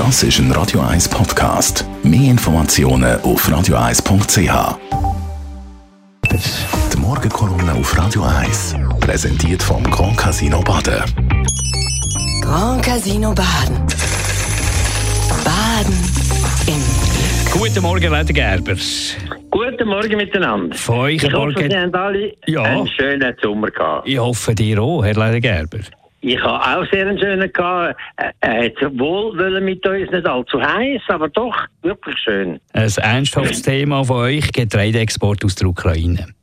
Das ist ein Radio 1 Podcast. Mehr Informationen auf radio1.ch. Die Morgenkolumne auf Radio 1 präsentiert vom Grand Casino Baden. Grand Casino Baden. Baden im Glück. Guten Morgen, Leute Gerber. Guten Morgen miteinander. Von euch ich hoffe, Morgen. Sie haben alle Ja. einen schönen Sommer gehabt. Ich hoffe, dir auch, Herr Leiter Gerber. Ich habe auch sehr einen schönen gehabt. Er hat wohl wollen mit uns nicht allzu heiß, aber doch wirklich schön. Ein ernsthaftes Thema von euch, Getreideexport aus der Ukraine.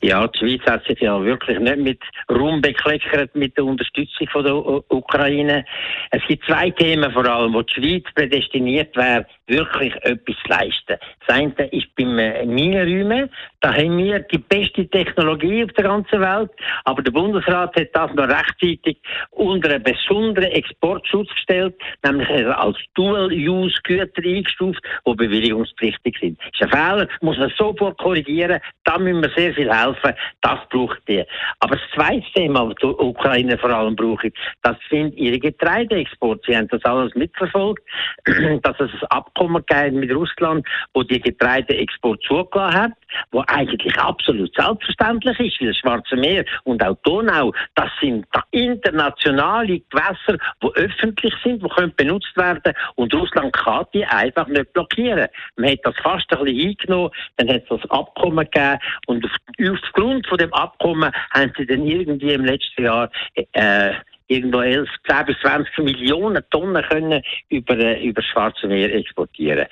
Ja, die Schweiz hat sich ja wirklich nicht mit Ruhm bekleckert mit der Unterstützung von der U Ukraine. Es gibt zwei Themen vor allem, wo die Schweiz prädestiniert wäre, wirklich etwas leisten. Das eine ist beim äh, Minenräumen. Da haben wir die beste Technologie auf der ganzen Welt, aber der Bundesrat hat das noch rechtzeitig unter einen besonderen Exportschutz gestellt, nämlich als Dual-Use-Güter eingestuft, die bewilligungspflichtig sind. Das ist ein Fehler, muss man sofort korrigieren, da müssen wir sehr viel helfen, das braucht die. Aber das zweite Thema, das die Ukraine vor allem braucht, das sind ihre Getreideexporte. Sie haben das alles mitverfolgt, dass es ein Abkommen gegeben mit Russland, wo die Getreideexport zugelassen hat, wo eigentlich absolut selbstverständlich ist, weil das Schwarze Meer und auch Donau, das sind internationale Gewässer, die öffentlich sind, die können benutzt werden und Russland kann die einfach nicht blockieren. Man hat das fast ein bisschen eingenommen, dann hat es das Abkommen gegeben und auf, aufgrund von dem Abkommen haben sie dann irgendwie im letzten Jahr äh, irgendwo 11, 10 bis 20 Millionen Tonnen können über, äh, über das Schwarze Meer exportieren.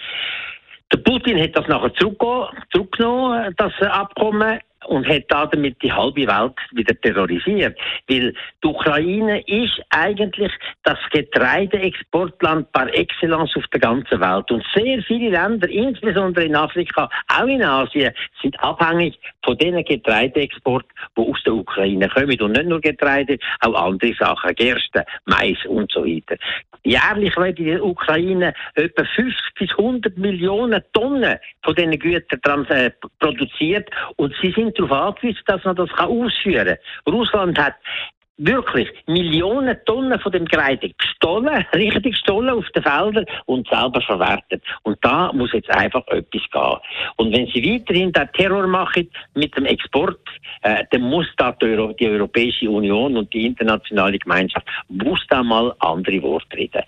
Der Putin hat das nachher zurückge- zurückgenommen, das Abkommen, und hat damit die halbe Welt wieder terrorisiert. Weil die Ukraine ist eigentlich das Getreideexportland par excellence auf der ganzen Welt. Und sehr viele Länder, insbesondere in Afrika, auch in Asien, sind abhängig von diesen Getreideexporten, die aus der Ukraine kommen. Und nicht nur Getreide, auch andere Sachen, Gerste, Mais und so weiter. Jährlich werden in der Ukraine etwa 50 bis 100 Millionen Tonnen von diesen Gütern äh, produziert und sie sind darauf angewiesen, dass man das ausführen kann. Russland hat wirklich Millionen Tonnen von dem Getreide gestohlen, richtig gestohlen auf den Feldern und selber verwertet. Und da muss jetzt einfach etwas gehen. Und wenn sie weiterhin den Terror machen mit dem Export, äh, dann muss da die, Euro die Europäische Union und die internationale Gemeinschaft muss da mal andere Worte reden.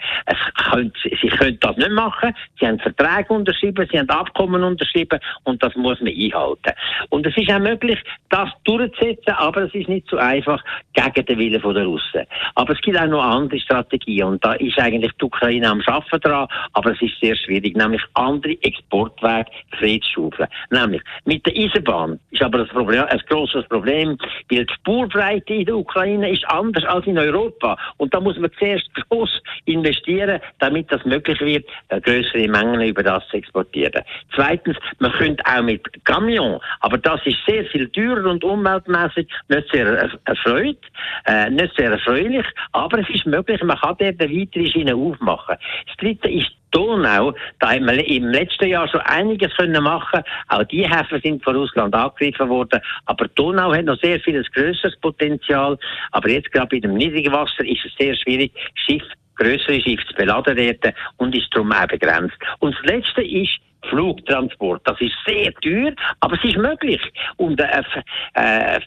Könnt, sie können das nicht machen. Sie haben Verträge unterschrieben, sie haben Abkommen unterschrieben und das muss man einhalten. Und es ist auch möglich, das durchzusetzen, aber es ist nicht so einfach gegen den Willen der Russen. Aber es gibt auch noch andere Strategien und da ist eigentlich die Ukraine am Schaffen dran, aber es ist sehr schwierig, nämlich andere Exportwege freizuschaufeln. Nämlich mit der Eisenbahn ist aber das Problem, ein grosses Problem, weil die Spurbreite in der Ukraine ist anders als in Europa und da muss man zuerst groß investieren, damit das möglich wird, äh, größere Mengen über das zu exportieren. Zweitens, man könnte auch mit Camion, aber das ist sehr viel teurer und umweltmäßig nicht sehr erf- erfreut, äh, nicht sehr erfreulich, aber es ist möglich, man kann dort eine weitere Schiene aufmachen. Das dritte ist Donau, da haben wir im letzten Jahr schon einiges können machen. Auch die Häfen sind von Russland angegriffen worden. Aber Donau hat noch sehr viel grösseres Potenzial. Aber jetzt gerade bei dem niedrigen Wasser ist es sehr schwierig, Schiff, größere Schiffe zu beladen dort und ist darum auch begrenzt. Und das Letzte ist Flugtransport. Das ist sehr teuer, aber es ist möglich. Und eine äh,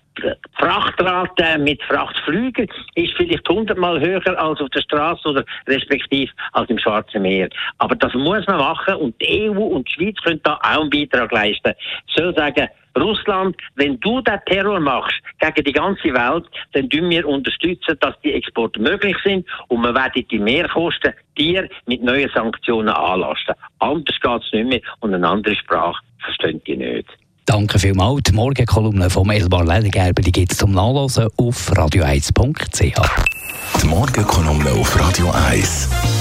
Frachtrate mit Frachtflügen ist vielleicht hundertmal höher als auf der Straße oder respektive als im Schwarzen Meer. Aber das muss man machen und die EU und die Schweiz können da auch einen Beitrag leisten. Ich soll sagen, Russland, wenn du den Terror machst gegen die ganze Welt, dann tun wir unterstützen, dass die Exporte möglich sind und wir werden die Mehrkosten dir mit neuen Sanktionen anlasten. Anders geht es nicht mehr und eine andere Sprache verstehen die nicht. Danke vielmals. Die Morgenkolumne vom Elmar Ledergerber gibt es zum Nachlesen auf radio1.ch. Die Morgenkolumne auf Radio 1.